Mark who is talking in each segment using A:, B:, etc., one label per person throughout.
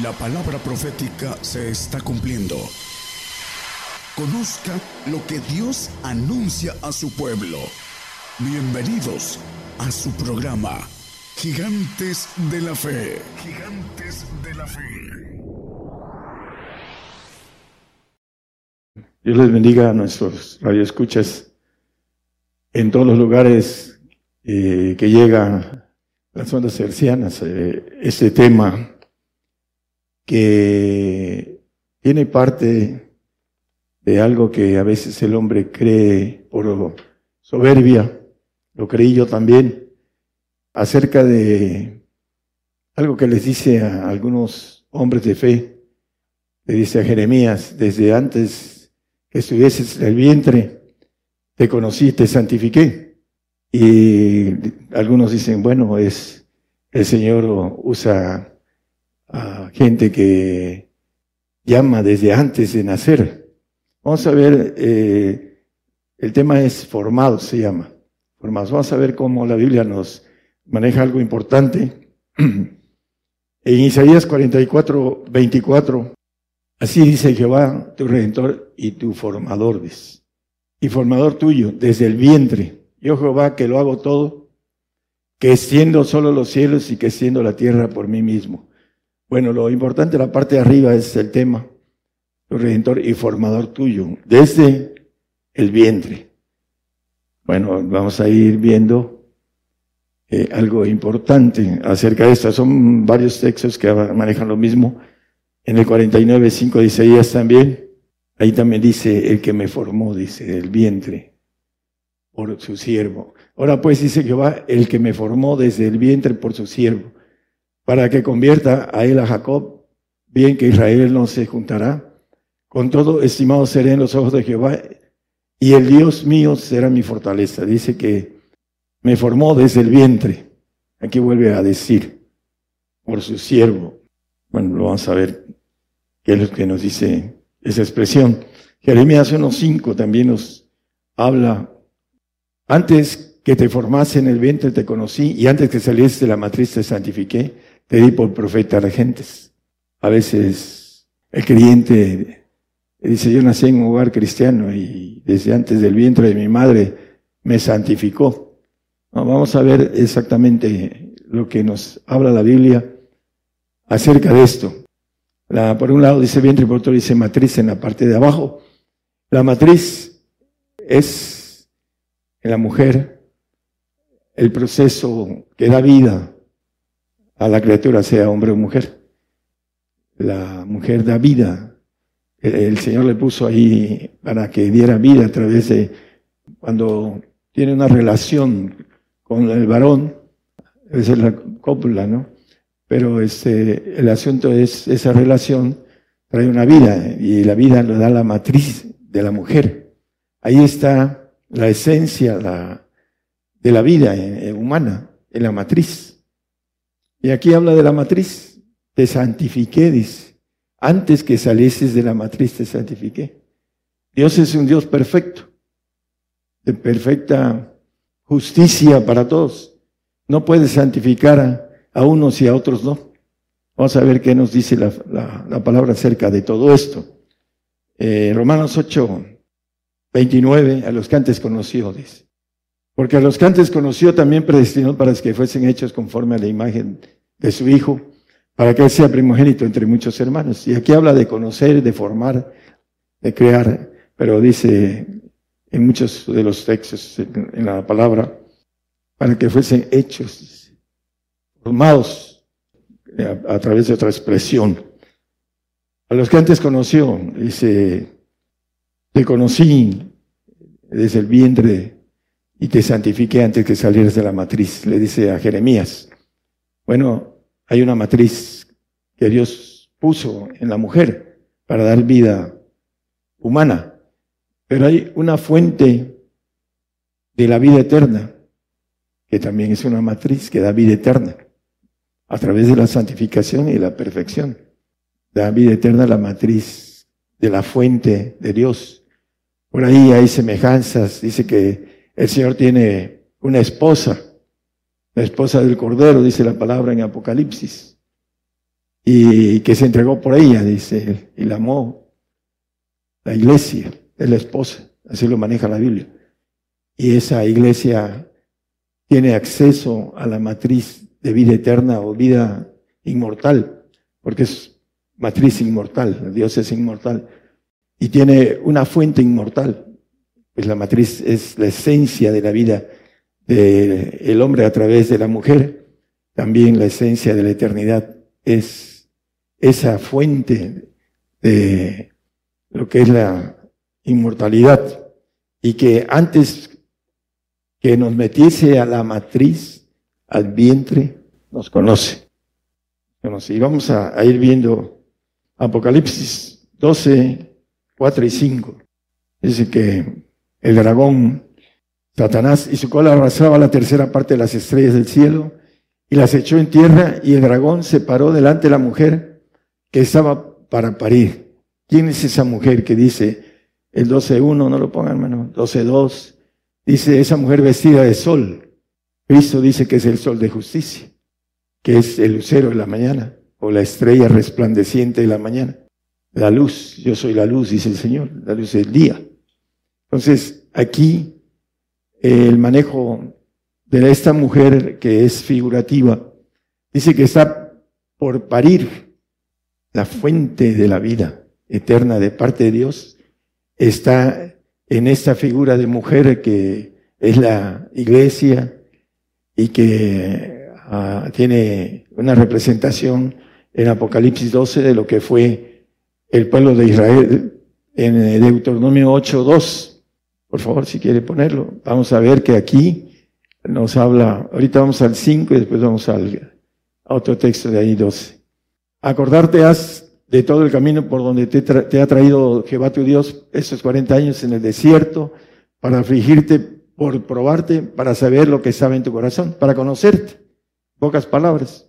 A: La palabra profética se está cumpliendo. Conozca lo que Dios anuncia a su pueblo. Bienvenidos a su programa, Gigantes de la Fe. Gigantes de la Fe.
B: Dios les bendiga a nuestros radioescuchas en todos los lugares eh, que llegan las ondas hercianas. Eh, este tema que tiene parte de algo que a veces el hombre cree por soberbia, lo creí yo también, acerca de algo que les dice a algunos hombres de fe, le dice a Jeremías, desde antes que estuvieses en el vientre, te conocí, te santifiqué. Y algunos dicen, bueno, es el Señor usa gente que llama desde antes de nacer. Vamos a ver, eh, el tema es formados, se llama. Formados. Vamos a ver cómo la Biblia nos maneja algo importante. En Isaías 44, 24, así dice Jehová, tu redentor y tu formador, y formador tuyo desde el vientre. Yo Jehová que lo hago todo, que siendo solo los cielos y que siendo la tierra por mí mismo. Bueno, lo importante, la parte de arriba es el tema, tu redentor y formador tuyo, desde el vientre. Bueno, vamos a ir viendo eh, algo importante acerca de esto. Son varios textos que manejan lo mismo. En el 49, 5 de Isaías también, ahí también dice, el que me formó, dice, el vientre, por su siervo. Ahora pues dice Jehová, el que me formó desde el vientre por su siervo para que convierta a él a Jacob, bien que Israel no se juntará. Con todo, estimado seré en los ojos de Jehová, y el Dios mío será mi fortaleza. Dice que me formó desde el vientre. Aquí vuelve a decir, por su siervo. Bueno, lo vamos a ver qué es lo que nos dice esa expresión. Jeremías 1.5 también nos habla, antes que te formase en el vientre te conocí, y antes que saliese de la matriz te santifiqué di por profeta a gentes. A veces el creyente dice, yo nací en un hogar cristiano y desde antes del vientre de mi madre me santificó. vamos a ver exactamente lo que nos habla la Biblia acerca de esto. La, por un lado dice vientre por otro dice matriz en la parte de abajo. La matriz es en la mujer el proceso que da vida a la criatura, sea hombre o mujer. La mujer da vida. El Señor le puso ahí para que diera vida a través de cuando tiene una relación con el varón, es la cópula, ¿no? Pero este, el asunto es, esa relación trae una vida y la vida lo da la matriz de la mujer. Ahí está la esencia la, de la vida eh, humana, en la matriz. Y aquí habla de la matriz. Te santifiqué, dice. Antes que salieses de la matriz te santifiqué. Dios es un Dios perfecto, de perfecta justicia para todos. No puede santificar a, unos y a otros no. Vamos a ver qué nos dice la, palabra acerca de todo esto. Eh, Romanos 8, 29, a los que antes conoció, dice. Porque a los que antes conoció también predestinó para que fuesen hechos conforme a la imagen de su Hijo, para que Él sea primogénito entre muchos hermanos. Y aquí habla de conocer, de formar, de crear, pero dice en muchos de los textos, en la palabra, para que fuesen hechos, formados a, a través de otra expresión. A los que antes conoció, dice, te conocí desde el vientre y te santifiqué antes que salieras de la matriz, le dice a Jeremías. Bueno, hay una matriz que Dios puso en la mujer para dar vida humana, pero hay una fuente de la vida eterna, que también es una matriz que da vida eterna, a través de la santificación y la perfección. Da vida eterna la matriz de la fuente de Dios. Por ahí hay semejanzas, dice que el Señor tiene una esposa, la esposa del Cordero, dice la palabra en Apocalipsis. y que se entregó por ella, dice, y la amó. La iglesia es la esposa, así lo maneja la Biblia. Y esa iglesia tiene acceso a la matriz de vida eterna o vida inmortal, porque es matriz inmortal, Dios es inmortal, y tiene una fuente inmortal, pues la matriz es la esencia de la vida del hombre a través de la mujer, también la esencia de la eternidad es esa fuente de lo que es la inmortalidad y que antes que nos metiese a la matriz, al vientre, nos conoce. Y vamos a, ir viendo Apocalipsis 12, 4 y 5. Dice que el dragón, Satanás, y su cola arrasaba la tercera parte de las estrellas del cielo y las echó en tierra y el dragón se paró delante de la mujer que estaba para parir. ¿Quién es esa mujer que dice el 12.1? No lo pongan, hermano. 12.2. Dice esa mujer vestida de sol. Cristo dice que es el sol de justicia que es el lucero de la mañana o la estrella resplandeciente de la mañana. La luz, yo soy la luz, dice el Señor, la luz del día. Entonces, aquí el manejo de esta mujer que es figurativa, dice que está por parir la fuente de la vida eterna de parte de Dios, está en esta figura de mujer que es la iglesia y que Ah, tiene una representación en Apocalipsis 12 de lo que fue el pueblo de Israel en Deuteronomio 8.2. Por favor, si quiere ponerlo. Vamos a ver que aquí nos habla, ahorita vamos al 5 y después vamos al, a otro texto de ahí 12. Acordarte has de todo el camino por donde te, ha traído Jehová tu Dios estos 40 años en el desierto para afligirte, por probarte, para saber lo que estaba en tu corazón, para conocerte pocas palabras,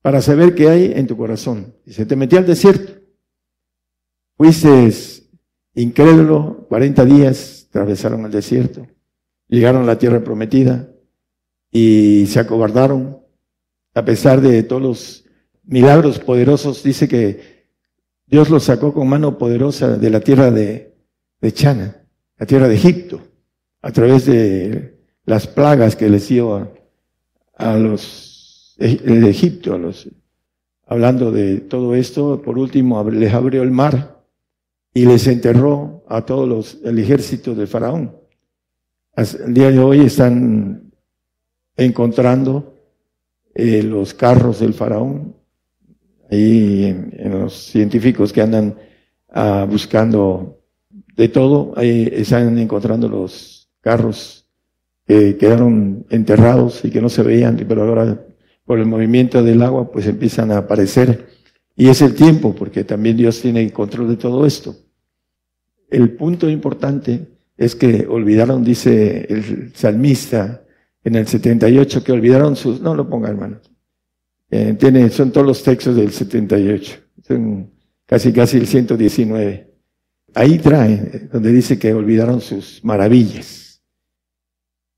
B: para saber qué hay en tu corazón. Dice, te metí al desierto, fuiste incrédulo, 40 días atravesaron el desierto, llegaron a la tierra prometida y se acobardaron, a pesar de todos los milagros poderosos, dice que Dios los sacó con mano poderosa de la tierra de, Chana, la tierra de Egipto, a través de las plagas que les dio a, a los de Egipto, los, hablando de todo esto, por último les abrió el mar y les enterró a todos los, el ejército de Faraón. El día de hoy están encontrando eh, los carros del Faraón, ahí en, los científicos que andan ah, buscando de todo, ahí están encontrando los carros que quedaron enterrados y que no se veían, pero ahora por el movimiento del agua, pues empiezan a aparecer. Y es el tiempo, porque también Dios tiene control de todo esto. El punto importante es que olvidaron, dice el salmista en el 78, que olvidaron sus... No lo ponga, hermano. Eh, tiene, son todos los textos del 78. Son casi, casi el 119. Ahí trae, donde dice que olvidaron sus maravillas.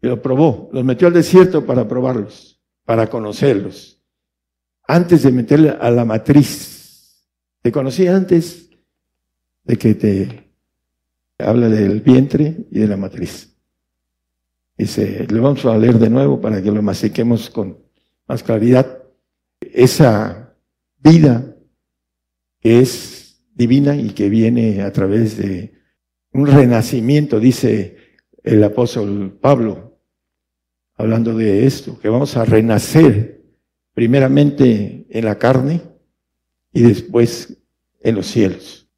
B: Y lo probó, los metió al desierto para probarlos para conocerlos. Antes de meterle a la matriz. Te conocí antes de que te habla del vientre y de la matriz. Dice, lo vamos a leer de nuevo para que lo masiquemos con más claridad. Esa vida que es divina y que viene a través de un renacimiento, dice el apóstol Pablo, hablando de esto, que vamos a renacer primeramente en la carne y después en los cielos.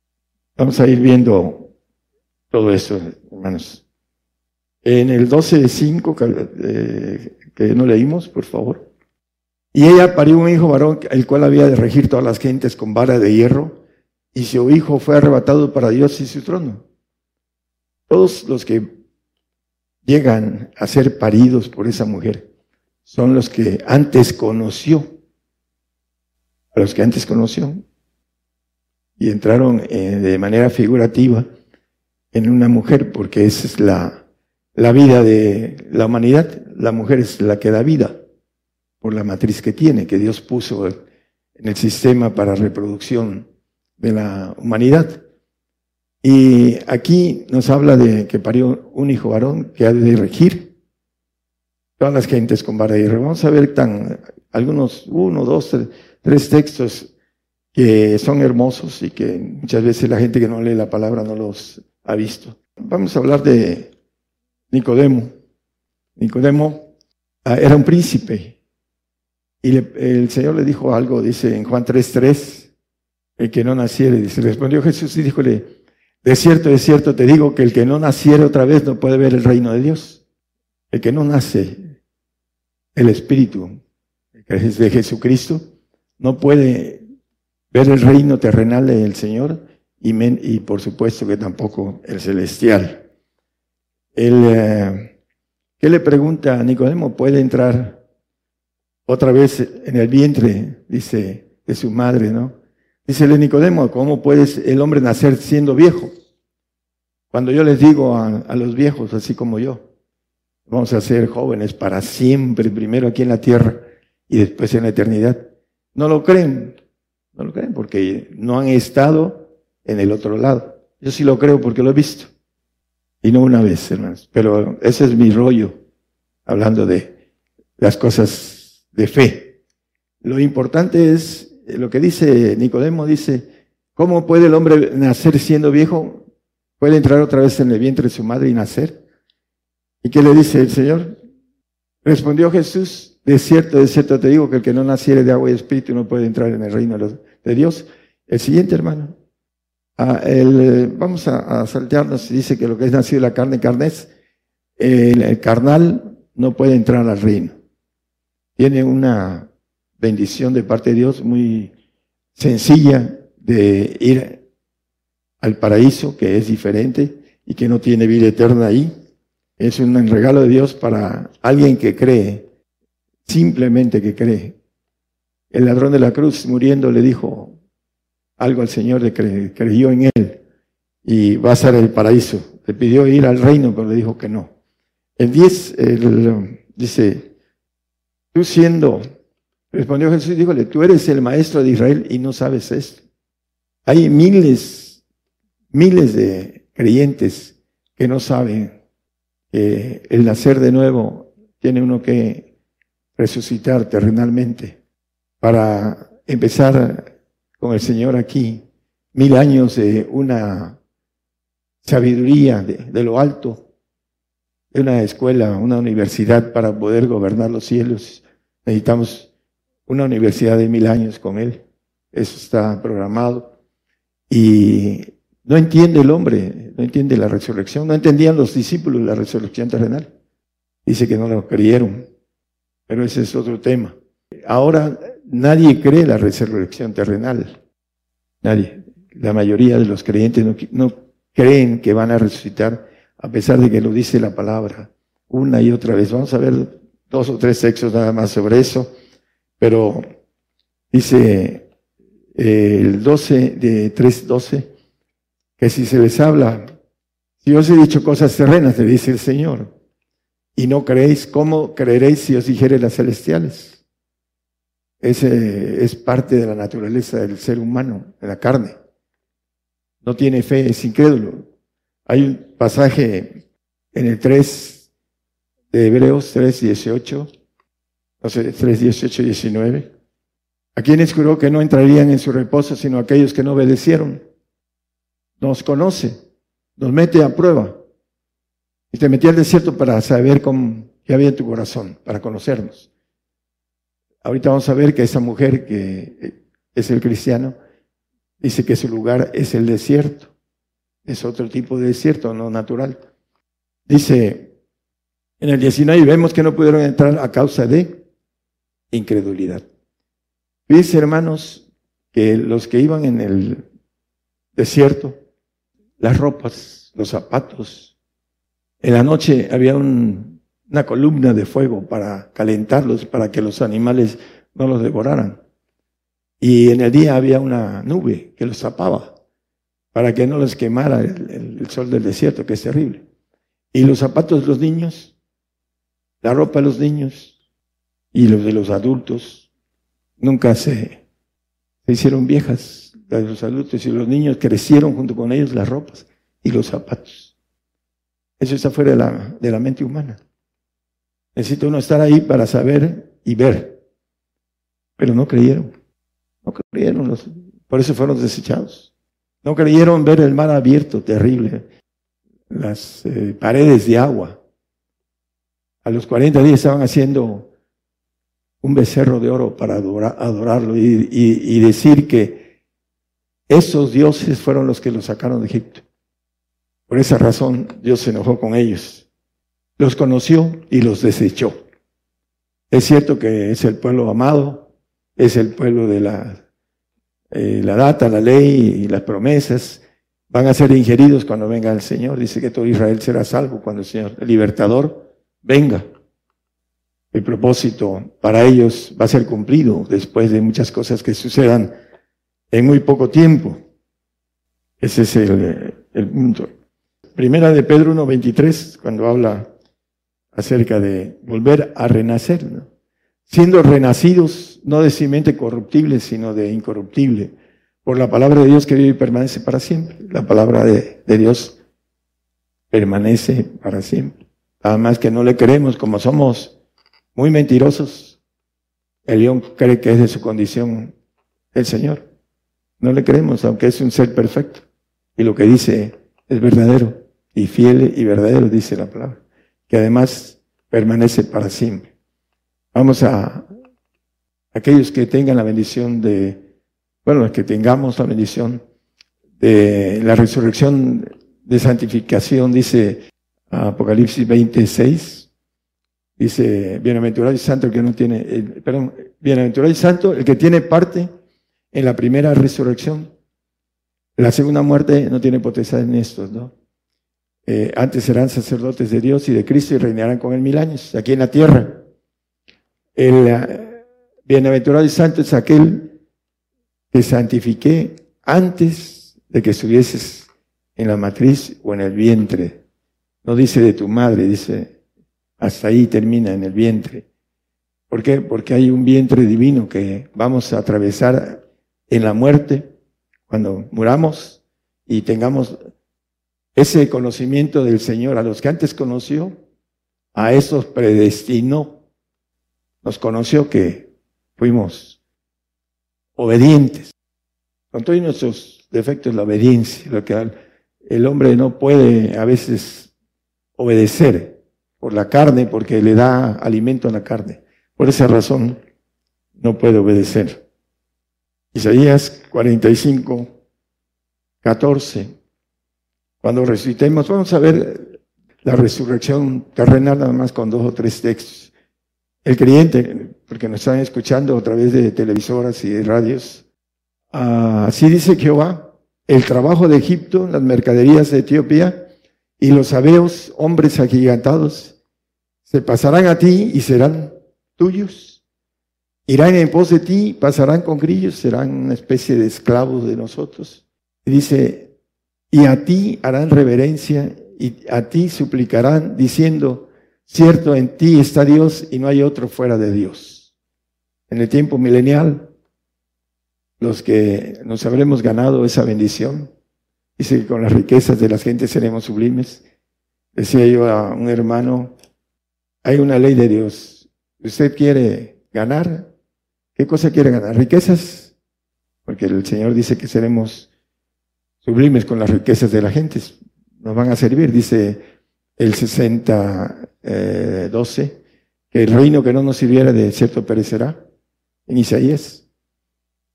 B: Vamos a ir viendo todo eso, hermanos. En el 12 de 5, eh, que no leímos, por favor. Y ella parió un hijo varón, el cual había de regir todas las gentes con vara de hierro, y su hijo fue arrebatado para Dios y su trono. Todos los que llegan a ser paridos por esa mujer son los que antes conoció, a los que antes conoció, y entraron eh, de manera figurativa en una mujer, porque esa es la, la vida de la humanidad. La mujer es la que da vida por la matriz que tiene, que Dios puso en el sistema para reproducción de la humanidad. Y aquí nos habla de que parió un hijo varón que ha de regir todas las gentes con vara y Vamos a ver tan, algunos, uno, dos, tres textos que son hermosos y que muchas veces la gente que no lee la palabra no los ha visto. Vamos a hablar de Nicodemo. Nicodemo ah, era un príncipe y el Señor le dijo algo, dice en Juan 3:3, el que no naciere, dice, respondió Jesús y díjole, de cierto, de cierto te digo que el que no naciere otra vez no puede ver el reino de Dios. El que no nace, el Espíritu, de Jesucristo, no puede ver el reino terrenal del Señor y, y por supuesto que tampoco el celestial. El, eh, ¿Qué le pregunta a Nicodemo? ¿Puede entrar otra vez en el vientre, dice, de su madre, no? Dice Nicodemo, ¿cómo puede el hombre nacer siendo viejo? Cuando yo les digo a, a los viejos, así como yo, vamos a ser jóvenes para siempre, primero aquí en la tierra y después en la eternidad, no lo creen. No lo creen porque no han estado en el otro lado. Yo sí lo creo porque lo he visto. Y no una vez, hermanos. Pero ese es mi rollo, hablando de las cosas de fe. Lo importante es lo que dice Nicodemo, dice, ¿cómo puede el hombre nacer siendo viejo? ¿Puede entrar otra vez en el vientre de su madre y nacer? ¿Y qué le dice el Señor? Respondió Jesús, de cierto, de cierto te digo que el que no naciere de agua y espíritu no puede entrar en el reino de Dios. El siguiente, hermano. Ah, vamos a, saltearnos. Dice que lo que es nacido de la carne, carne es. El, carnal no puede entrar al reino. Tiene una bendición de parte de Dios muy sencilla de ir al paraíso, que es diferente y que no tiene vida eterna ahí. Es un regalo de Dios para alguien que cree simplemente que cree. El ladrón de la cruz muriendo le dijo algo al Señor que creyó en él y va a ser el paraíso. Le pidió ir al reino, pero le dijo que no. El 10 dice, tú siendo, respondió Jesús, díjole, tú eres el maestro de Israel y no sabes esto. Hay miles, miles de creyentes que no saben que el nacer de nuevo tiene uno que resucitar terrenalmente para empezar con el Señor aquí mil años de una sabiduría de, lo alto, de una escuela, una universidad para poder gobernar los cielos. Necesitamos una universidad de mil años con Él. Eso está programado. Y no entiende el hombre, no entiende la resurrección. No entendían los discípulos la resurrección terrenal. Dice que no lo creyeron. Pero ese es otro tema. Ahora nadie cree la resurrección terrenal. Nadie. La mayoría de los creyentes no, creen que van a resucitar a pesar de que lo dice la palabra una y otra vez. Vamos a ver dos o tres textos nada más sobre eso. Pero dice eh, el 12 de 3.12 que si se les habla, si os he dicho cosas terrenas, le dice el Señor, y no creéis, ¿cómo creeréis si os dijere las celestiales? Ese es parte de la naturaleza del ser humano, de la carne. No tiene fe, es incrédulo. Hay un pasaje en el 3 de Hebreos 3, 18, no sé, 3, 18, 19. ¿A quienes juró que no entrarían en su reposo sino aquellos que no obedecieron? Nos conoce, nos mete a prueba. Y te metí al desierto para saber cómo, qué había en tu corazón, para conocernos. Ahorita vamos a ver que esa mujer que es el cristiano, dice que su lugar es el desierto. Es otro tipo de desierto, no natural. Dice, en el 19 vemos que no pudieron entrar a causa de incredulidad. Dice, hermanos, que los que iban en el desierto, las ropas, los zapatos, en la noche había una columna de fuego para calentarlos, para que los animales no los devoraran. Y en el día había una nube que los tapaba para que no les quemara el, sol del desierto, que es terrible. Y los zapatos de los niños, la ropa de los niños y los de los adultos nunca se se hicieron viejas de los adultos y los niños crecieron junto con ellos las ropas y los zapatos. Eso está fuera de la, de la mente humana. Necesita uno estar ahí para saber y ver. Pero no creyeron. No creyeron. Los, por eso fueron desechados. No creyeron ver el mar abierto, terrible. Las eh, paredes de agua. A los 40 días estaban haciendo un becerro de oro para adorarlo y, decir que esos dioses fueron los que los sacaron de Egipto. Por esa razón Dios se enojó con ellos. Los conoció y los desechó. Es cierto que es el pueblo amado, es el pueblo de la, eh, la data, la ley y las promesas. Van a ser ingeridos cuando venga el Señor. Dice que todo Israel será salvo cuando el Señor, el libertador, venga el propósito para ellos va a ser cumplido después de muchas cosas que sucedan en muy poco tiempo. Ese es el, punto. Primera de Pedro 1.23, cuando habla acerca de volver a renacer, siendo renacidos no de simiente corruptible, sino de incorruptible, por la palabra de Dios que vive y permanece para siempre. La palabra de, de Dios permanece para siempre. Además que no le creemos como somos muy mentirosos. El león cree que es de su condición el Señor. No le creemos, aunque es un ser perfecto. Y lo que dice es verdadero y fiel y verdadero, dice la palabra, que además permanece para siempre. Vamos a aquellos que tengan la bendición de, bueno, que tengamos la bendición de la resurrección de santificación, dice Apocalipsis 26, Dice, bienaventurado y santo el que no tiene, perdón, bienaventurado y santo el que tiene parte en la primera resurrección. La segunda muerte no tiene potestad en estos, ¿no? Eh, antes serán sacerdotes de Dios y de Cristo y reinarán con él mil años, aquí en la tierra. El eh, bienaventurado y santo es aquel que santifiqué antes de que estuvieses en la matriz o en el vientre. No dice de tu madre, dice hasta ahí termina en el vientre. ¿Por qué? Porque hay un vientre divino que vamos a atravesar en la muerte cuando muramos y tengamos ese conocimiento del Señor. A los que antes conoció, a esos predestinó. Nos conoció que fuimos obedientes. Con todos nuestros defectos, la obediencia, lo que el hombre no puede a veces obedecer por la carne, porque le da alimento a la carne. Por esa razón no puede obedecer. Isaías 45, 14. Cuando resucitemos, vamos a ver la resurrección terrenal nada más con dos o tres textos. El creyente, porque nos están escuchando a través de televisoras y de radios, así dice Jehová, el trabajo de Egipto, las mercaderías de Etiopía y los sabeos, hombres agigantados, se pasarán a ti y serán tuyos. Irán en pos de ti, pasarán con grillos, serán una especie de esclavos de nosotros. Y dice, y a ti harán reverencia y a ti suplicarán diciendo, cierto, en ti está Dios y no hay otro fuera de Dios. En el tiempo milenial, los que nos habremos ganado esa bendición, dice que con las riquezas de las gentes seremos sublimes. Decía yo a un hermano, hay una ley de Dios. ¿Usted quiere ganar? ¿Qué cosa quiere ganar? ¿Riquezas? Porque el Señor dice que seremos sublimes con las riquezas de la gente. Nos van a servir, dice el 60, 12, eh, que el reino que no nos sirviera de cierto perecerá. En Isaías.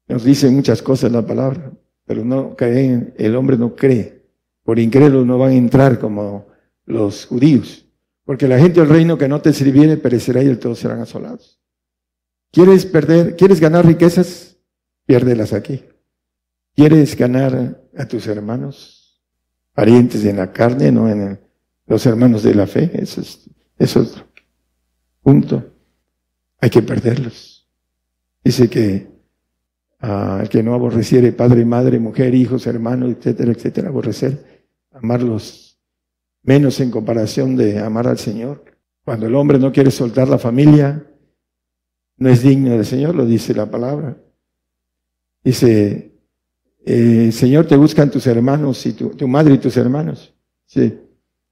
B: Nos dice muchas cosas la palabra, pero no creen, el hombre no cree. Por incrédulo no van a entrar como los judíos. Porque la gente del reino que no te sirviere perecerá y el todos serán asolados. ¿Quieres perder, quieres ganar riquezas? Piérdelas aquí. ¿Quieres ganar a tus hermanos, parientes en la carne, no en los hermanos de la fe? Eso es, es punto. Hay que perderlos. Dice que al que no aborreciere padre, madre, mujer, hijos, hermanos, etcétera, etcétera, aborrecer, amarlos menos en comparación de amar al Señor. Cuando el hombre no quiere soltar la familia, no es digno del Señor, lo dice la palabra. Dice, eh, Señor, te buscan tus hermanos y tu, madre y tus hermanos. Sí.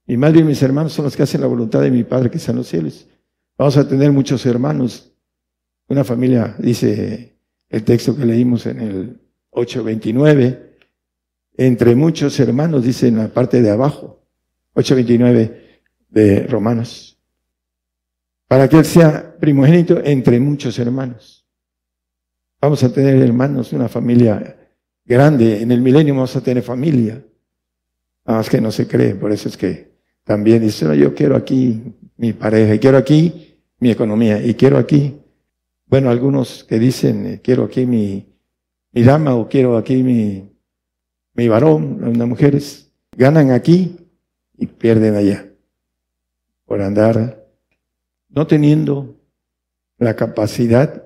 B: Mi madre y mis hermanos son los que hacen la voluntad de mi Padre que está en los cielos. Vamos a tener muchos hermanos. Una familia, dice el texto que leímos en el 829, entre muchos hermanos, dice en la parte de abajo, 829 de Romanos, para que él sea primogénito entre muchos hermanos. Vamos a tener hermanos, una familia grande, en el milenio vamos a tener familia, nada más que no se cree, por eso es que también dice, no, yo quiero aquí mi pareja, quiero aquí mi economía, y quiero aquí, bueno, algunos que dicen, eh, quiero aquí mi, mi dama o quiero aquí mi, mi varón, las mujeres, ganan aquí y pierden allá por andar no teniendo la capacidad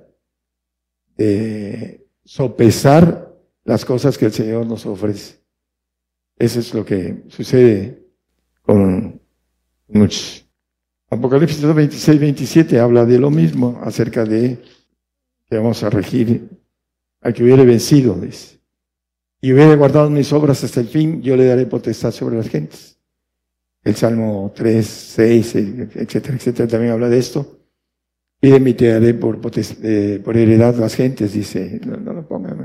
B: de sopesar las cosas que el Señor nos ofrece. Eso es lo que sucede con muchos. Apocalipsis 26, 27 habla de lo mismo acerca de que vamos a regir al que hubiere vencido, dice. Y hubiere guardado mis obras hasta el fin, yo le daré potestad sobre las gentes. El Salmo 3, 6, etcétera, etcétera, también habla de esto. Y te daré por, eh, por heredad las gentes, dice. No, no lo pongan.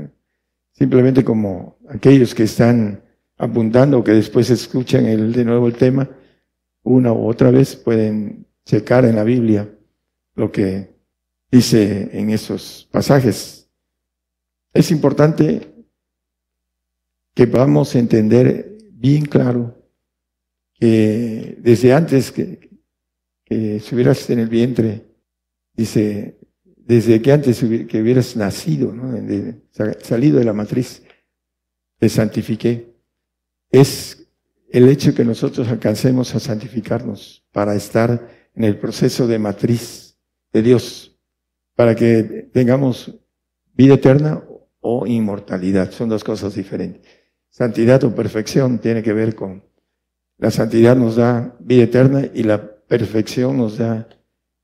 B: Simplemente como aquellos que están apuntando, que después escuchan el, de nuevo el tema, una u otra vez pueden checar en la Biblia lo que dice en esos pasajes. Es importante que podamos entender bien claro que desde antes que, que estuvieras en el vientre, dice, desde que antes que hubieras nacido, salido de la matriz, te santifiqué. Es el hecho que nosotros alcancemos a santificarnos para estar en el proceso de matriz de Dios, para que tengamos vida eterna o inmortalidad. Son dos cosas diferentes. Santidad o perfección tiene que ver con la santidad nos da vida eterna y la perfección nos da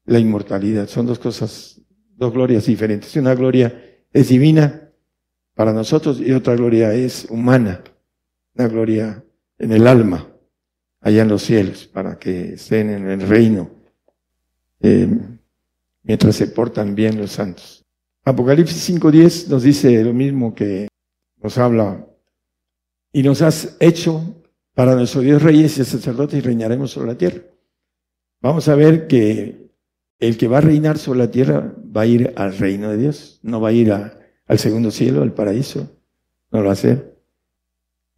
B: la inmortalidad. Son dos cosas, dos glorias diferentes. Una gloria es divina para nosotros y otra gloria es humana. Una gloria en el alma, allá en los cielos, para que estén en el reino, eh, mientras se portan bien los santos. Apocalipsis 5.10 nos dice lo mismo que nos habla. Y nos has hecho para nuestro Dios reyes y sacerdotes y reinaremos sobre la tierra. Vamos a ver que el que va a reinar sobre la tierra va a ir al reino de Dios, no va a ir al segundo cielo, al paraíso, no lo va a hacer.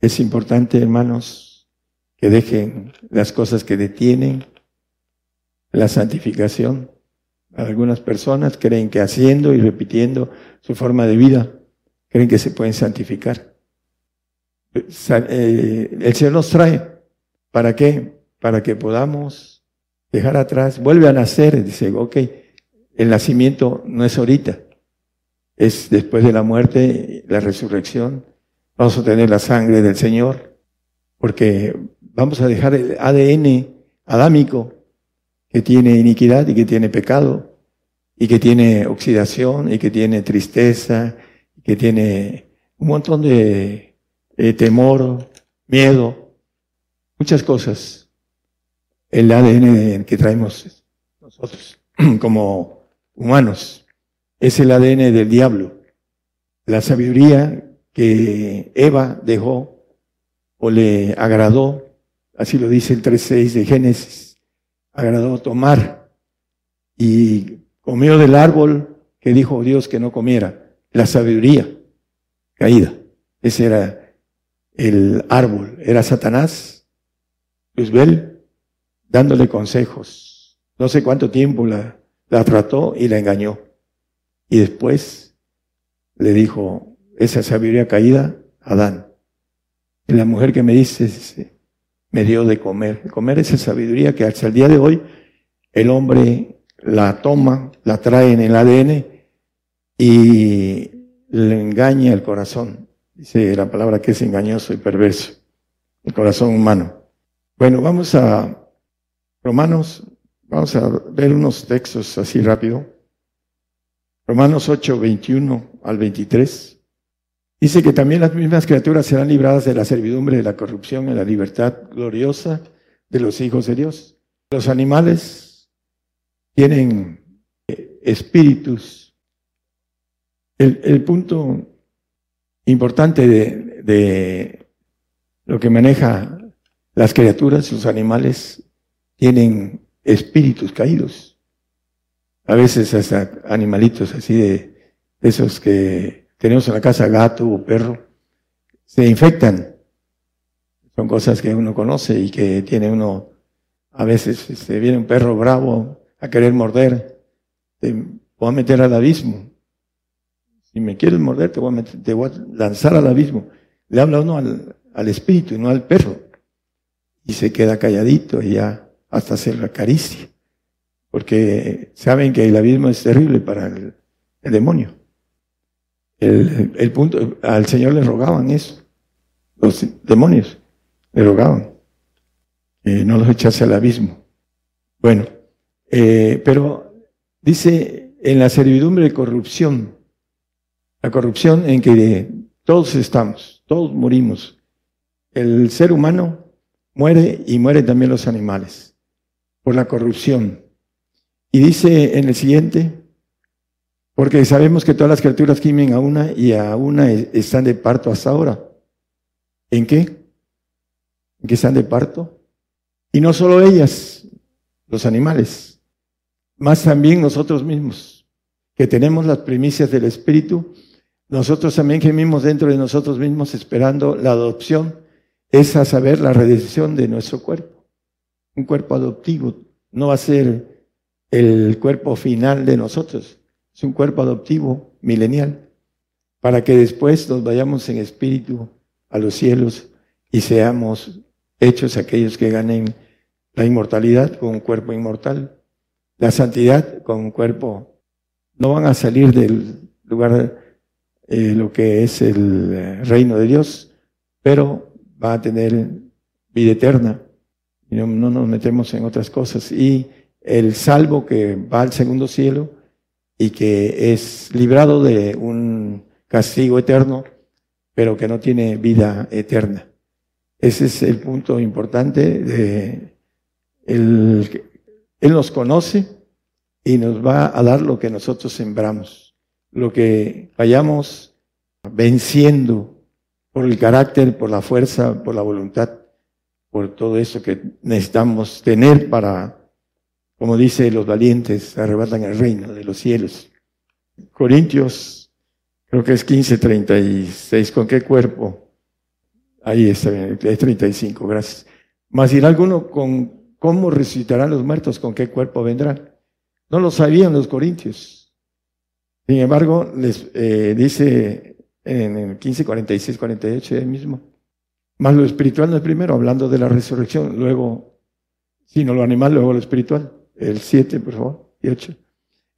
B: Es importante, hermanos, que dejen las cosas que detienen la santificación algunas personas creen que haciendo y repitiendo su forma de vida, creen que se pueden santificar. Eh, el Señor nos trae. ¿Para qué? Para que podamos dejar atrás, vuelve a nacer, dice, ok, el nacimiento no es ahorita, es después de la muerte, la resurrección, vamos a tener la sangre del Señor, porque vamos a dejar el ADN adámico que tiene iniquidad y que tiene pecado, y que tiene oxidación, y que tiene tristeza, y que tiene un montón de, temor, miedo, muchas cosas. El ADN que traemos nosotros como humanos es el ADN del diablo. La sabiduría que Eva dejó o le agradó, así lo dice el 3.6 de Génesis, agradó tomar y comió del árbol que dijo Dios que no comiera, la sabiduría caída. Ese era el árbol, era Satanás, Luzbel, dándole consejos. No sé cuánto tiempo la, trató y la engañó. Y después le dijo, esa sabiduría caída, Adán. Y la mujer que me dice, me dio de comer. Comer esa sabiduría que hasta el día de hoy el hombre la toma, la trae en el ADN y le engaña el corazón. Dice la palabra que es engañoso y perverso, el corazón humano. Bueno, vamos a Romanos, vamos a ver unos textos así rápido. Romanos 8, 21 al 23. Dice que también las mismas criaturas serán libradas de la servidumbre, de la corrupción, en la libertad gloriosa de los hijos de Dios. Los animales tienen eh, espíritus. El, punto importante de, lo que maneja las criaturas, los animales, tienen espíritus caídos. A veces hasta animalitos así de, esos que tenemos en la casa, gato o perro, se infectan. Son cosas que uno conoce y que tiene uno, a veces se este, viene un perro bravo a querer morder, te voy a meter al abismo. Si me quieres morder, te voy a, te voy a lanzar al abismo. Le habla uno al, al espíritu y no al perro. Y se queda calladito y ya hasta se lo acaricia porque saben que el abismo es terrible para el, demonio. El, punto, al Señor le rogaban eso, los demonios le rogaban que no los echase al abismo. Bueno, eh, pero dice en la servidumbre de corrupción, la corrupción en que todos estamos, todos morimos. El ser humano muere y mueren también los animales por la corrupción. Y dice en el siguiente, porque sabemos que todas las criaturas gimen a una y a una están de parto hasta ahora. ¿En qué? ¿En qué están de parto? Y no solo ellas, los animales, más también nosotros mismos, que tenemos las primicias del Espíritu, nosotros también gemimos dentro de nosotros mismos esperando la adopción, es a saber la redención de nuestro cuerpo. Un cuerpo adoptivo no va a ser el cuerpo final de nosotros. Es un cuerpo adoptivo, milenial, para que después nos vayamos en espíritu a los cielos y seamos hechos aquellos que ganen la inmortalidad con un cuerpo inmortal, la santidad con un cuerpo. No van a salir del lugar eh, lo que es el eh, reino de Dios, pero va a tener vida eterna. Y no, no nos metemos en otras cosas. Y el salvo que va al segundo cielo y que es librado de un castigo eterno, pero que no tiene vida eterna. Ese es el punto importante de él nos conoce y nos va a dar lo que nosotros sembramos, lo que vayamos venciendo por el carácter, por la fuerza, por la voluntad, por todo eso que necesitamos tener para como dice, los valientes arrebatan el reino de los cielos. Corintios, creo que es 15:36. ¿Con qué cuerpo? Ahí está, es 35, gracias. Más dirá alguno con cómo resucitarán los muertos, con qué cuerpo vendrán. No lo sabían los corintios. Sin embargo, les eh, dice en el 15, 46, 48 ahí mismo. Más lo espiritual no es primero, hablando de la resurrección, luego, sino lo animal, luego lo espiritual el 7, por favor, y 8.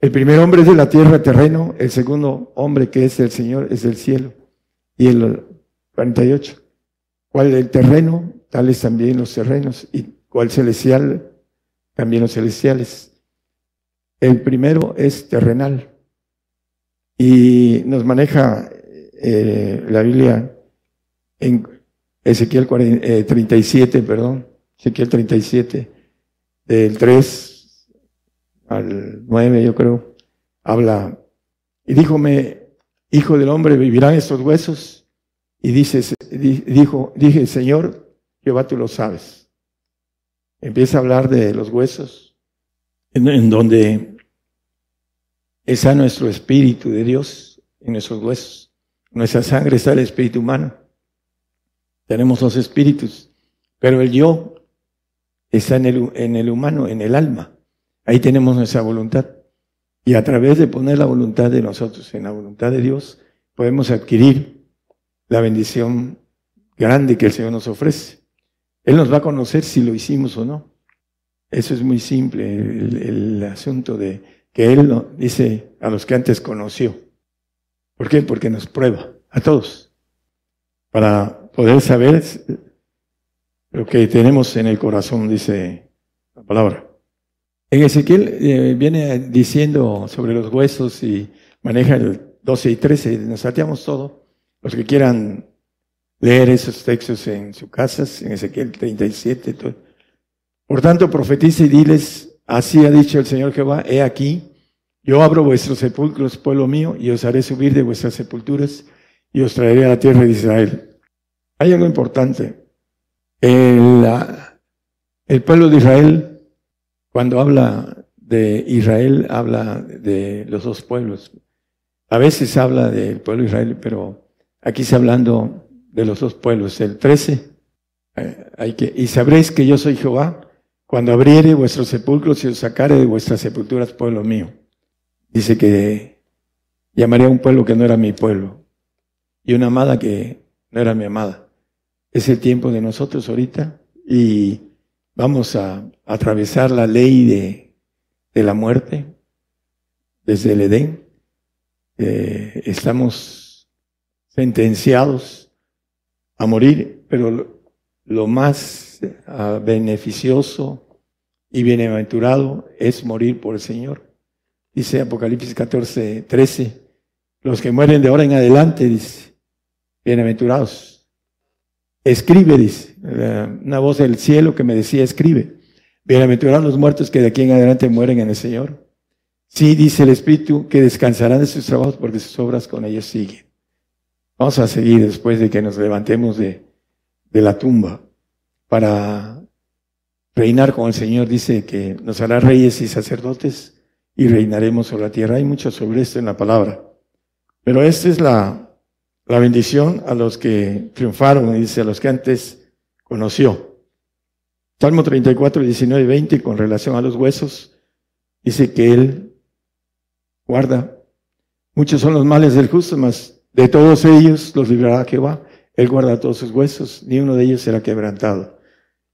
B: El primer hombre es de la tierra, terreno, el segundo hombre que es el Señor es del cielo. Y el 48. ¿Cuál el terreno? Tales también los terrenos. ¿Y cuál celestial? También los celestiales. El primero es terrenal. Y nos maneja eh, la Biblia en Ezequiel 37, eh, perdón, Ezequiel 37, del 3 al 9 yo creo, habla, y díjome, hijo del hombre, ¿vivirán estos huesos? Y dice, dijo, dije, Señor, Jehová tú lo sabes. Empieza a hablar de los huesos, en, donde está nuestro espíritu de Dios, en nuestros huesos. Nuestra sangre está el espíritu humano. Tenemos los espíritus, pero el yo está en el, humano, en el alma. Ahí tenemos nuestra voluntad. Y a través de poner la voluntad de nosotros en la voluntad de Dios, podemos adquirir la bendición grande que el Señor nos ofrece. Él nos va a conocer si lo hicimos o no. Eso es muy simple, el, asunto de que Él dice a los que antes conoció. ¿Por qué? Porque nos prueba a todos para poder saber lo que tenemos en el corazón, dice la palabra. En Ezequiel eh, viene diciendo sobre los huesos y maneja el 12 y 13, nos salteamos todo. Los que quieran leer esos textos en sus casas, en Ezequiel 37. Todo. Por tanto, profetiza y diles, así ha dicho el Señor Jehová, he aquí, yo abro vuestros sepulcros, pueblo mío, y os haré subir de vuestras sepulturas y os traeré a la tierra de Israel. Hay algo importante. El, pueblo de Israel, cuando habla de Israel, habla de los dos pueblos. A veces habla del pueblo de Israel, pero aquí está hablando de los dos pueblos. El 13, eh, hay que, y sabréis que yo soy Jehová cuando abriere vuestros sepulcros y os sacare de vuestras sepulturas, pueblo mío. Dice que llamaré a un pueblo que no era mi pueblo y una amada que no era mi amada. Es el tiempo de nosotros ahorita y vamos a atravesar la ley de, la muerte desde el Edén. Eh, estamos sentenciados a morir, pero lo, más ah, beneficioso y bienaventurado es morir por el Señor. Dice Apocalipsis 14, 13, los que mueren de ahora en adelante, dice, bienaventurados. Escribe, dice, una voz del cielo que me decía, escribe. Bienaventurados los muertos que de aquí en adelante mueren en el Señor. Sí, dice el Espíritu, que descansarán de sus trabajos porque sus obras con ellos siguen. Vamos a seguir después de que nos levantemos de, de la tumba para reinar con el Señor. Dice que nos hará reyes y sacerdotes y reinaremos sobre la tierra. Hay mucho sobre esto en la palabra. Pero esta es la, la bendición a los que triunfaron, dice, a los que antes conoció. Salmo 34, 19 y 20, con relación a los huesos, dice que Él guarda. Muchos son los males del justo, mas de todos ellos los librará Jehová. Él guarda todos sus huesos, ni uno de ellos será quebrantado.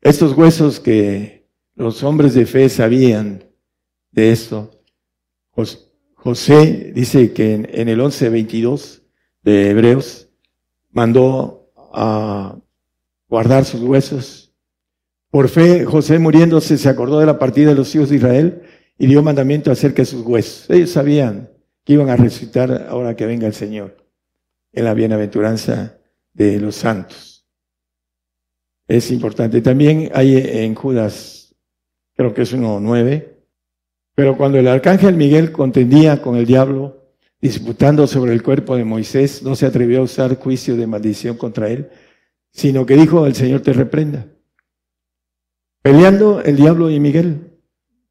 B: Estos huesos que los hombres de fe sabían de esto, José dice que en, el 11.22 de Hebreos mandó a guardar sus huesos. Por fe, José muriéndose se acordó de la partida de los hijos de Israel y dio mandamiento acerca de sus huesos. Ellos sabían que iban a resucitar ahora que venga el Señor en la bienaventuranza de los santos. Es importante. También hay en Judas, creo que es 1.9, pero cuando el arcángel Miguel contendía con el diablo, disputando sobre el cuerpo de Moisés, no se atrevió a usar juicio de maldición contra él, sino que dijo, el Señor te reprenda. Peleando el diablo y Miguel,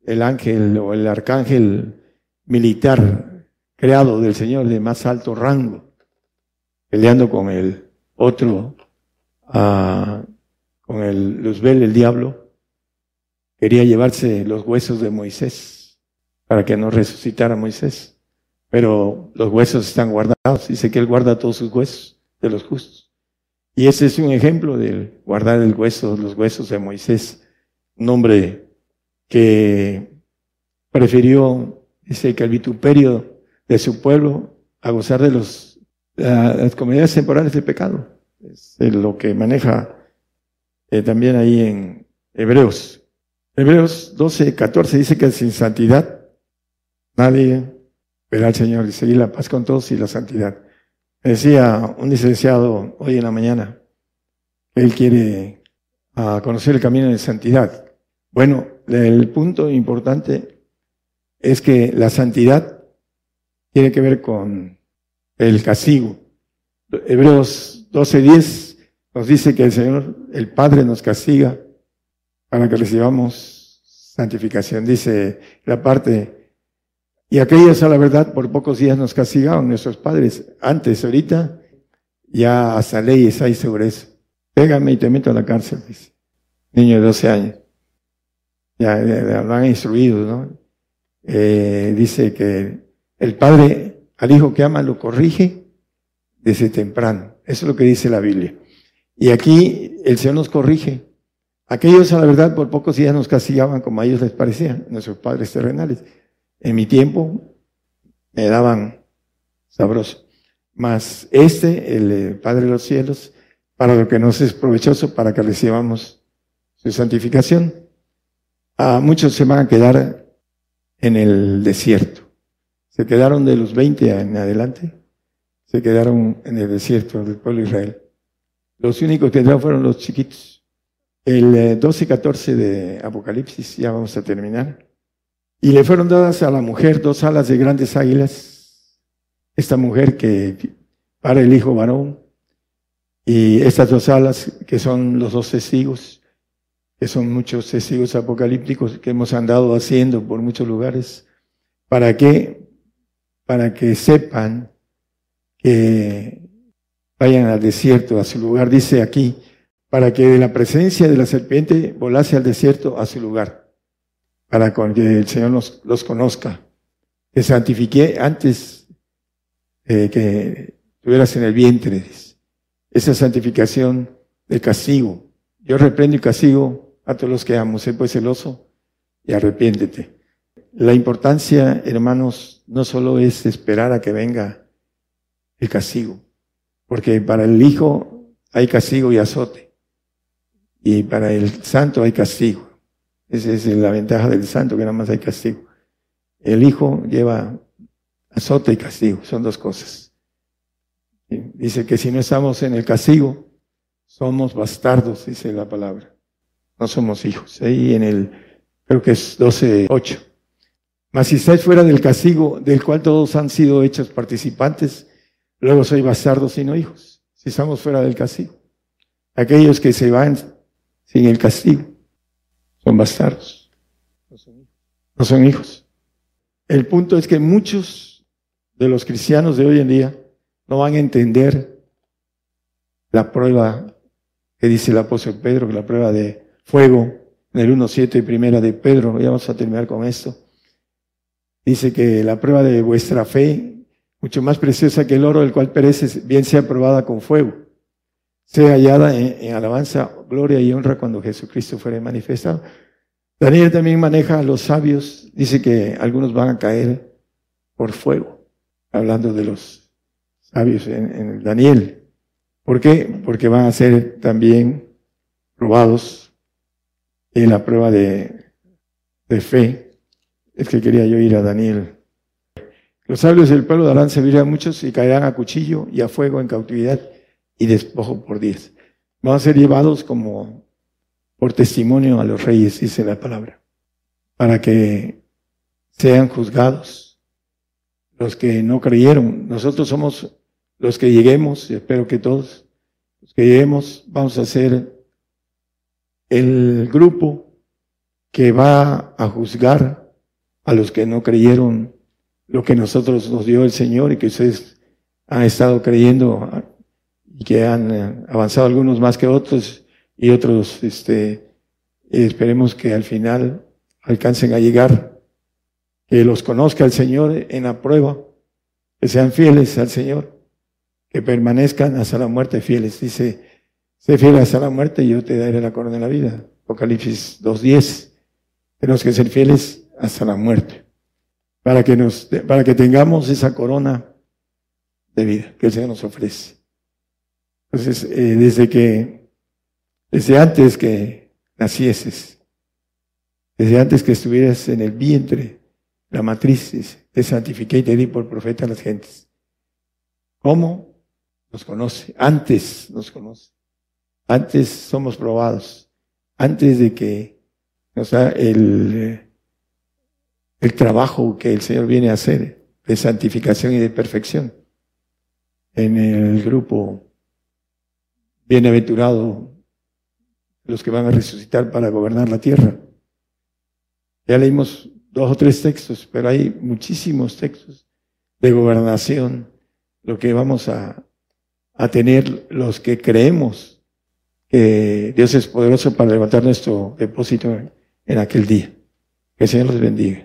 B: el ángel o el arcángel militar creado del Señor de más alto rango, peleando con el otro, ah, con el Luzbel, el diablo, quería llevarse los huesos de Moisés para que no resucitara Moisés. Pero los huesos están guardados. Dice que Él guarda todos sus huesos de los justos. Y ese es un ejemplo del guardar el hueso, los huesos de Moisés. Un hombre que prefirió, dice que el vituperio de su pueblo a gozar de los, las comunidades temporales de pecado. Es lo que maneja eh, también ahí en Hebreos. Hebreos 12, 14 dice que sin santidad Nadie Señor y seguir la paz con todos y la santidad. Me decía un licenciado hoy en la mañana, él quiere ah, conocer el camino de santidad. Bueno, el punto importante es que la santidad tiene que ver con el castigo. Hebreos 12:10 nos dice que el Señor, el Padre, nos castiga para que recibamos santificación. Dice la parte y aquellos a la verdad por pocos días nos castigaban nuestros padres. Antes, ahorita, ya hasta leyes hay sobre eso. Pégame y te meto a la cárcel, dice. Niño de 12 años. Ya, lo han instruido, ¿no? Eh, dice que el padre al hijo que ama lo corrige desde temprano. Eso es lo que dice la Biblia. Y aquí el Señor nos corrige. Aquellos a la verdad por pocos días nos castigaban como a ellos les parecía, nuestros padres terrenales. En mi tiempo me daban sabroso. Mas este, el eh, Padre de los cielos, para lo que nos es provechoso, para que recibamos su santificación. A muchos se van a quedar en el desierto. Se quedaron de los 20 en adelante, se quedaron en el desierto del pueblo de Israel. Los únicos que entraron fueron los chiquitos. El 12 y 14 de Apocalipsis, ya vamos a terminar. Y le fueron dadas a la mujer dos alas de grandes águilas. Esta mujer que para el hijo varón. Y estas dos alas que son los dos testigos, que son muchos testigos apocalípticos que hemos andado haciendo por muchos lugares. ¿Para qué? Para que sepan que vayan al desierto, a su lugar. Dice aquí, para que de la presencia de la serpiente volase al desierto a su lugar, para que el Señor los, conozca. Te santifiqué antes eh, que estuvieras en el vientre. Esa santificación del castigo. Yo reprendo y castigo a todos los que amo. Sé pues celoso y arrepiéntete. La importancia, hermanos, no solo es esperar a que venga el castigo, porque para el Hijo hay castigo y azote. Y para el santo hay castigo. Esa es la ventaja del santo, que nada más hay castigo. El Hijo lleva azote y castigo, son dos cosas. Dice que si no estamos en el castigo, somos bastardos, dice la palabra. No somos hijos. Ahí en el, creo que es 12.8. Mas si estáis fuera del castigo, del cual todos han sido hechos participantes, luego soy bastardos y no hijos. Si estamos fuera del castigo. Aquellos que se van sin el castigo. Son bastardos. No son hijos. El punto es que muchos de los cristianos de hoy en día no van a entender la prueba que dice el apóstol Pedro, que la prueba de fuego en el 1.7 y primera de Pedro. Ya vamos a terminar con esto. Dice que la prueba de vuestra fe, mucho más preciosa que el oro, el cual perece, bien sea probada con fuego sea hallada en, alabanza, gloria y honra cuando Jesucristo fuere manifestado. Daniel también maneja a los sabios, dice que algunos van a caer por fuego, hablando de los sabios en, Daniel. ¿Por qué? Porque van a ser también probados en la prueba de, fe. Es que quería yo ir a Daniel. Los sabios del pueblo darán servir a muchos y caerán a cuchillo y a fuego en cautividad y despojo por diez. Van a ser llevados como por testimonio a los reyes, dice la palabra, para que sean juzgados los que no creyeron. Nosotros somos los que lleguemos, y espero que todos, los que lleguemos, vamos a ser el grupo que va a juzgar a los que no creyeron lo que nosotros nos dio el Señor y que ustedes han estado creyendo y que han eh, avanzado algunos más que otros y otros, este, esperemos que al final alcancen a llegar, que los conozca el Señor en la prueba, que sean fieles al Señor, que permanezcan hasta la muerte fieles. Dice, sé fiel hasta la muerte y yo te daré la corona de la vida. Apocalipsis 2.10. Tenemos que ser fieles hasta la muerte, para que nos, para que tengamos esa corona de vida que el Señor nos ofrece. Entonces, eh, desde que, desde antes que nacieses, desde antes que estuvieras en el vientre, la matriz, te santifiqué y te di por profeta a las gentes. ¿Cómo? Nos conoce. Antes nos conoce. Antes somos probados. Antes de que nos da el, el trabajo que el Señor viene a hacer de santificación y de perfección. En el grupo Bienaventurado los que van a resucitar para gobernar la tierra. Ya leímos dos o tres textos, pero hay muchísimos textos de gobernación, lo que vamos a, tener los que creemos que Dios es poderoso para levantar nuestro depósito en aquel día. Que el Señor los bendiga.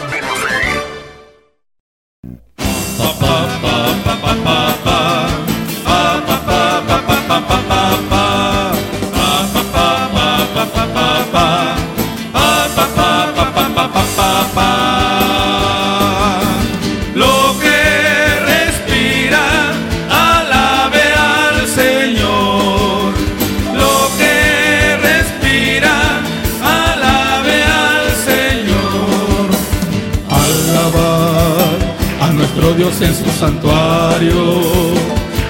C: santuario,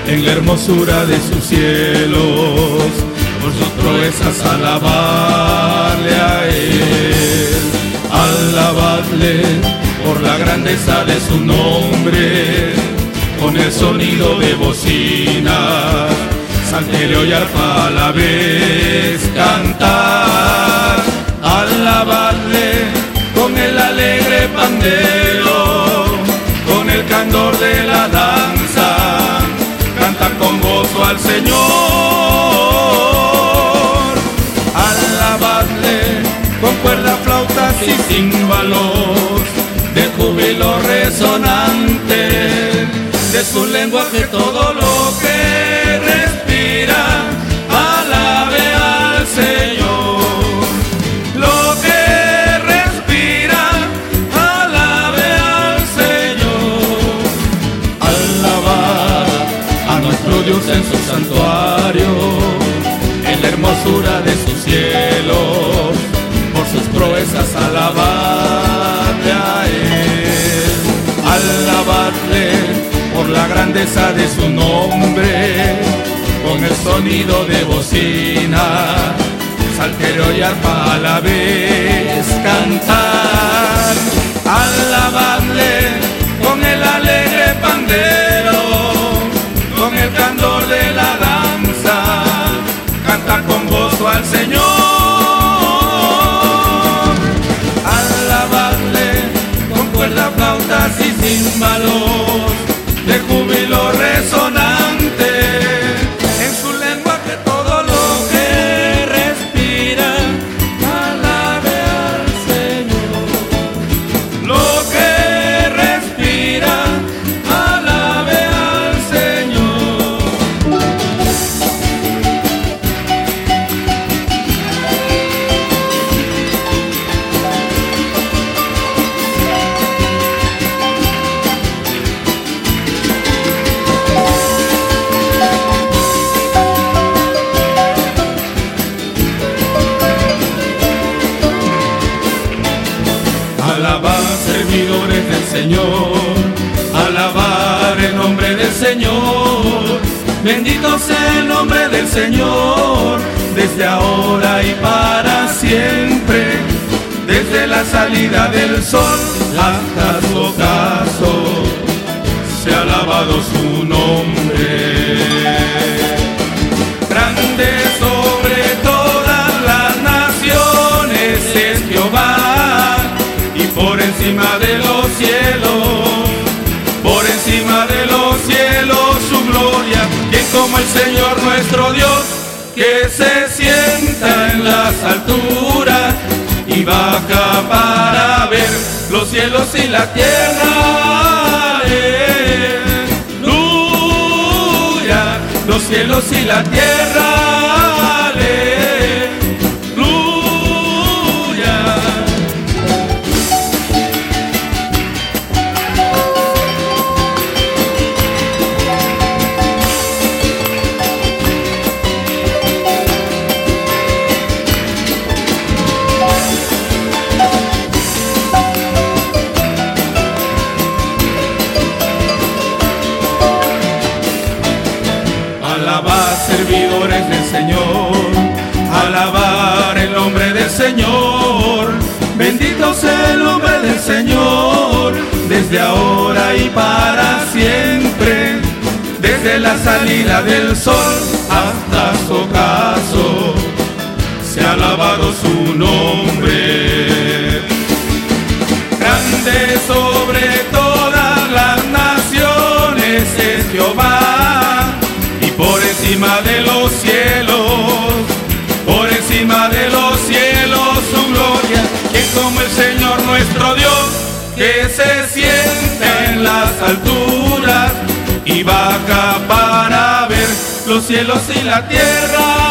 C: en la hermosura de sus cielos, por sus proezas alabarle a Él, alabadle por la grandeza de su nombre, con el sonido de bocina, salterio y arpa a la vez cantar, alabadle con el alegre pandero, de la danza, cantar con gozo al Señor, alabadle con cuerda, flautas y címbalos, de júbilo resonante, de su lenguaje todo lo que arpa a la vez nuestro Dios, que se sienta en las alturas y baja para ver los cielos y la tierra. Los cielos y la tierra. Señor, desde ahora y para siempre. Desde la salida del sol hasta su ocaso, se ha alabado su nombre. Grande sobre todas las naciones es Jehová y por encima de los cielos, nuestro Dios, que se sienta en las alturas y baja para ver los cielos y la tierra.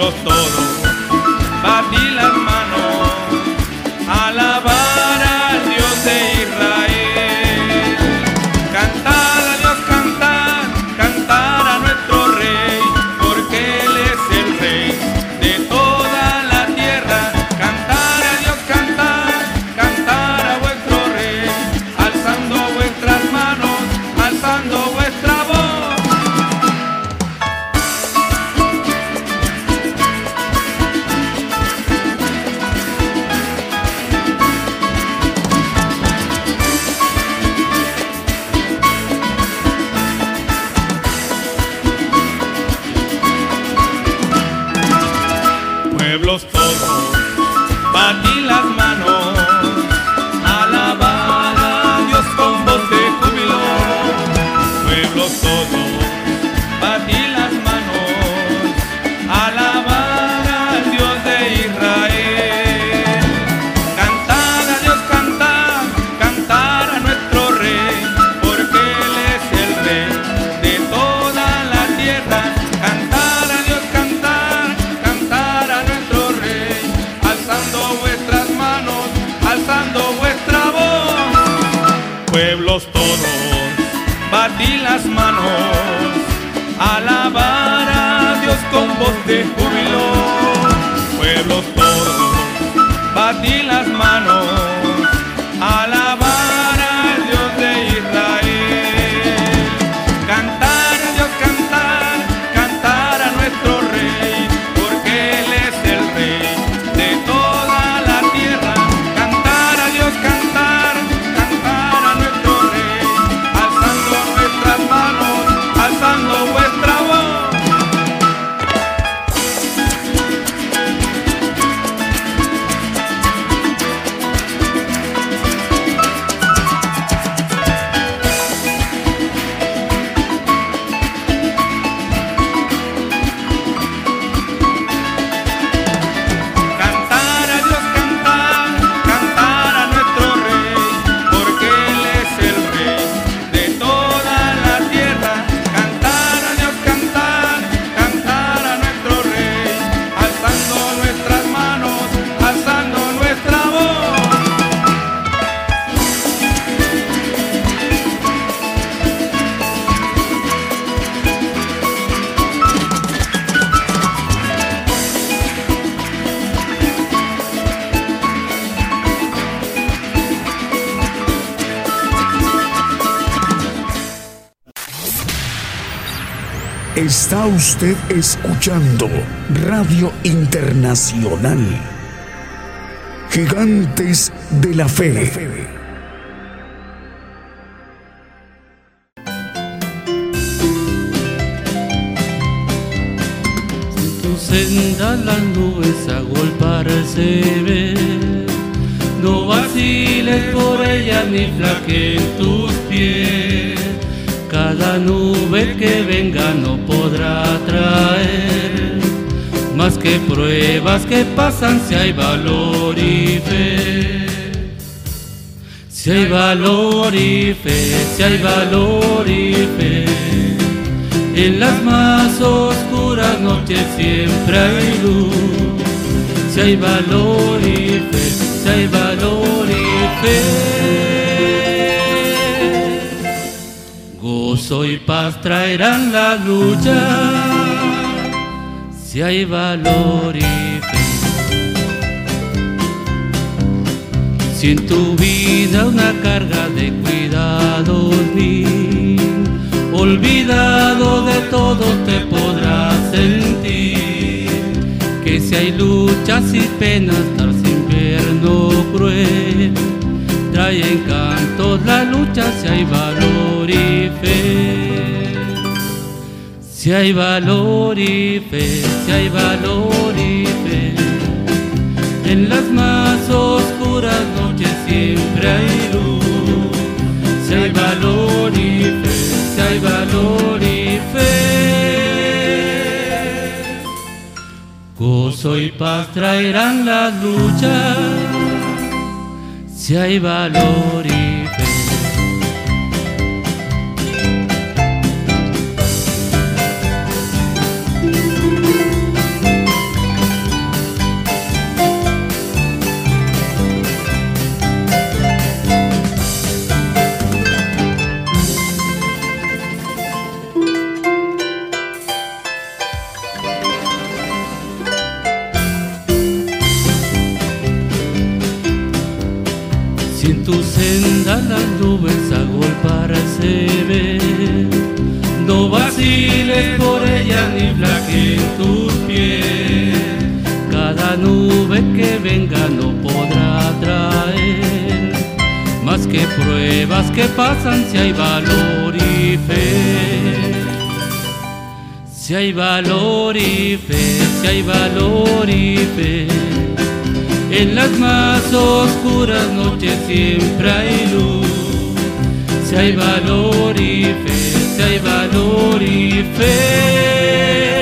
D: los toros.
C: Babi Está usted escuchando Radio Internacional. Gigantes de la Fe.
E: tu senda las nubes agolparse ven vaciles por ella ni flaquen tus pies. Cada nube que venga no más que pruebas que pasan si hay valor y fe. Si hay valor y fe, si hay valor y fe. En las más oscuras noches siempre hay luz. Si hay valor y fe, si hay valor y fe. Gozo y paz traerán la lucha. Si hay valor y fe. Si en tu vida una carga de cuidados mil, olvidado de todo te podrás sentir. Que si hay luchas y penas, sin invierno cruel, trae encantos la lucha si hay valor y fe. Si hay valor y fe, si hay valor y fe, en las más oscuras noches siempre hay luz. Si hay valor y fe, si hay valor y fe, gozo y paz traerán las luchas. Si hay valor y flaquen tus pies. Cada nube que venga no podrá traer más que pruebas que pasan si hay valor y fe. Si hay valor y fe, si hay valor y fe. En las más oscuras noches siempre hay luz. Si hay valor y fe, si hay valor y fe.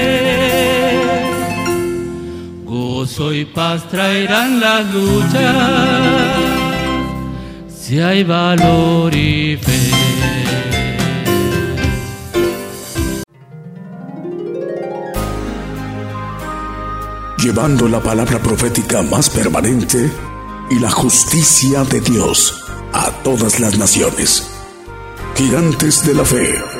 E: Gozo y paz traerán las luchas. Si hay valor y fe.
A: llevando la palabra profética más permanente y la justicia de Dios a todas las naciones. Gigantes de la fe.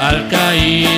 E: Al caído